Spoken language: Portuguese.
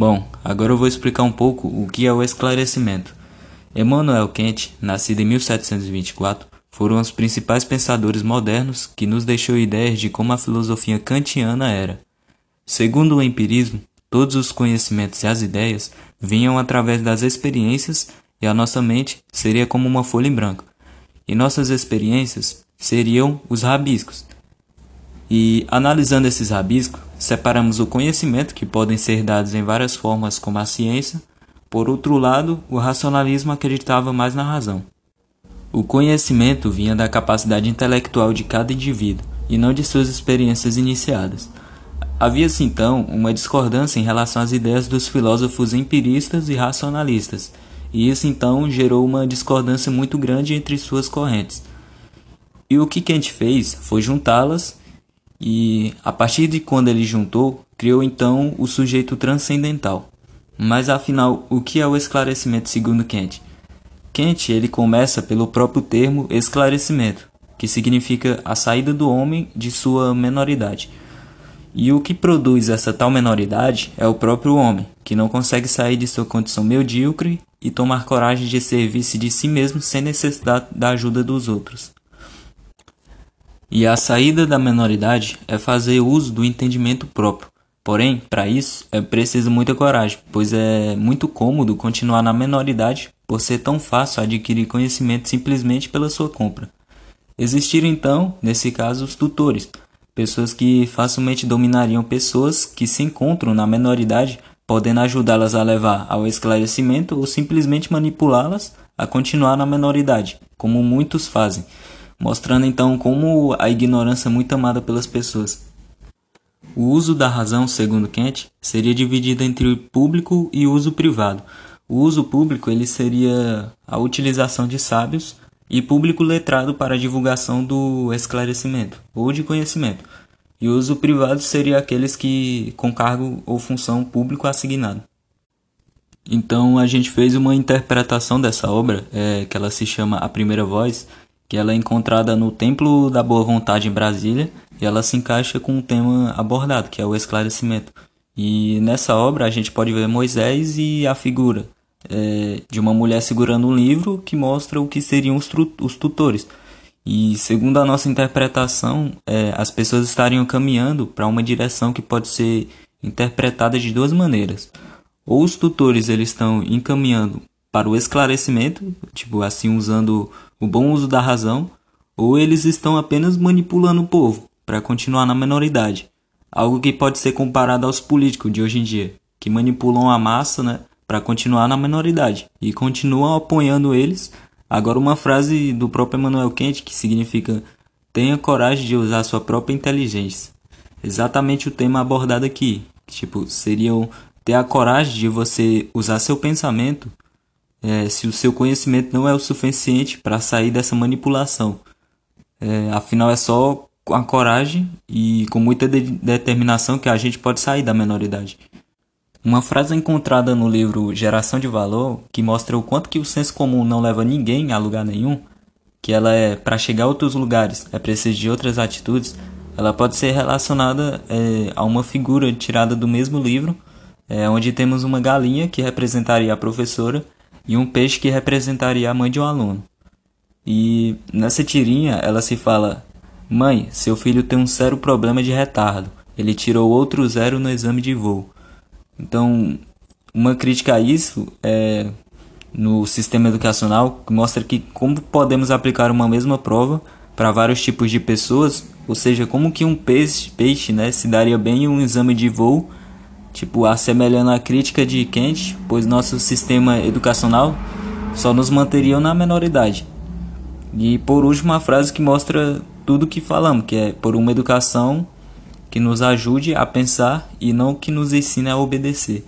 Bom, agora eu vou explicar um pouco o que é o esclarecimento. Emmanuel Kant, nascido em 1724, foram os principais pensadores modernos que nos deixou ideias de como a filosofia kantiana era. Segundo o empirismo, todos os conhecimentos e as ideias vinham através das experiências e a nossa mente seria como uma folha em branco. E nossas experiências seriam os rabiscos. E analisando esses rabiscos, Separamos o conhecimento, que podem ser dados em várias formas, como a ciência. Por outro lado, o racionalismo acreditava mais na razão. O conhecimento vinha da capacidade intelectual de cada indivíduo e não de suas experiências iniciadas. Havia-se então uma discordância em relação às ideias dos filósofos empiristas e racionalistas, e isso então gerou uma discordância muito grande entre suas correntes. E o que Kant fez foi juntá-las e a partir de quando ele juntou, criou então o sujeito transcendental. Mas afinal, o que é o esclarecimento segundo Kant? Kant ele começa pelo próprio termo esclarecimento, que significa a saída do homem de sua menoridade. E o que produz essa tal menoridade é o próprio homem, que não consegue sair de sua condição medíocre e tomar coragem de servir-se de si mesmo sem necessidade da ajuda dos outros. E a saída da menoridade é fazer uso do entendimento próprio. Porém, para isso é preciso muita coragem, pois é muito cômodo continuar na menoridade por ser tão fácil adquirir conhecimento simplesmente pela sua compra. Existiram então, nesse caso, os tutores, pessoas que facilmente dominariam pessoas que se encontram na menoridade, podendo ajudá-las a levar ao esclarecimento ou simplesmente manipulá-las a continuar na menoridade, como muitos fazem mostrando então como a ignorância é muito amada pelas pessoas. O uso da razão, segundo Kant, seria dividido entre o público e uso privado. O uso público ele seria a utilização de sábios e público letrado para a divulgação do esclarecimento ou de conhecimento. E o uso privado seria aqueles que com cargo ou função público assignado. Então a gente fez uma interpretação dessa obra, é, que ela se chama A Primeira Voz, que ela é encontrada no Templo da Boa Vontade em Brasília e ela se encaixa com o tema abordado, que é o esclarecimento. E nessa obra a gente pode ver Moisés e a figura é, de uma mulher segurando um livro que mostra o que seriam os, os tutores. E segundo a nossa interpretação, é, as pessoas estariam caminhando para uma direção que pode ser interpretada de duas maneiras. Ou os tutores eles estão encaminhando para o esclarecimento, tipo assim usando o bom uso da razão, ou eles estão apenas manipulando o povo para continuar na menoridade. Algo que pode ser comparado aos políticos de hoje em dia, que manipulam a massa né, para continuar na menoridade e continuam apoiando eles. Agora, uma frase do próprio Emmanuel Kant que significa: tenha coragem de usar sua própria inteligência. Exatamente o tema abordado aqui. Tipo, seriam ter a coragem de você usar seu pensamento é, se o seu conhecimento não é o suficiente para sair dessa manipulação. É, afinal, é só com a coragem e com muita de determinação que a gente pode sair da menoridade. Uma frase encontrada no livro Geração de Valor, que mostra o quanto que o senso comum não leva ninguém a lugar nenhum, que ela é para chegar a outros lugares é preciso de outras atitudes, ela pode ser relacionada é, a uma figura tirada do mesmo livro, é, onde temos uma galinha que representaria a professora e um peixe que representaria a mãe de um aluno. E nessa tirinha ela se fala: Mãe, seu filho tem um sério problema de retardo. Ele tirou outro zero no exame de voo. Então, uma crítica a isso é no sistema educacional que mostra que como podemos aplicar uma mesma prova para vários tipos de pessoas, ou seja, como que um peixe, peixe né, se daria bem em um exame de voo tipo assemelhando a crítica de Kant, pois nosso sistema educacional só nos manteria na menoridade. E por último, uma frase que mostra tudo o que falamos, que é por uma educação que nos ajude a pensar e não que nos ensine a obedecer.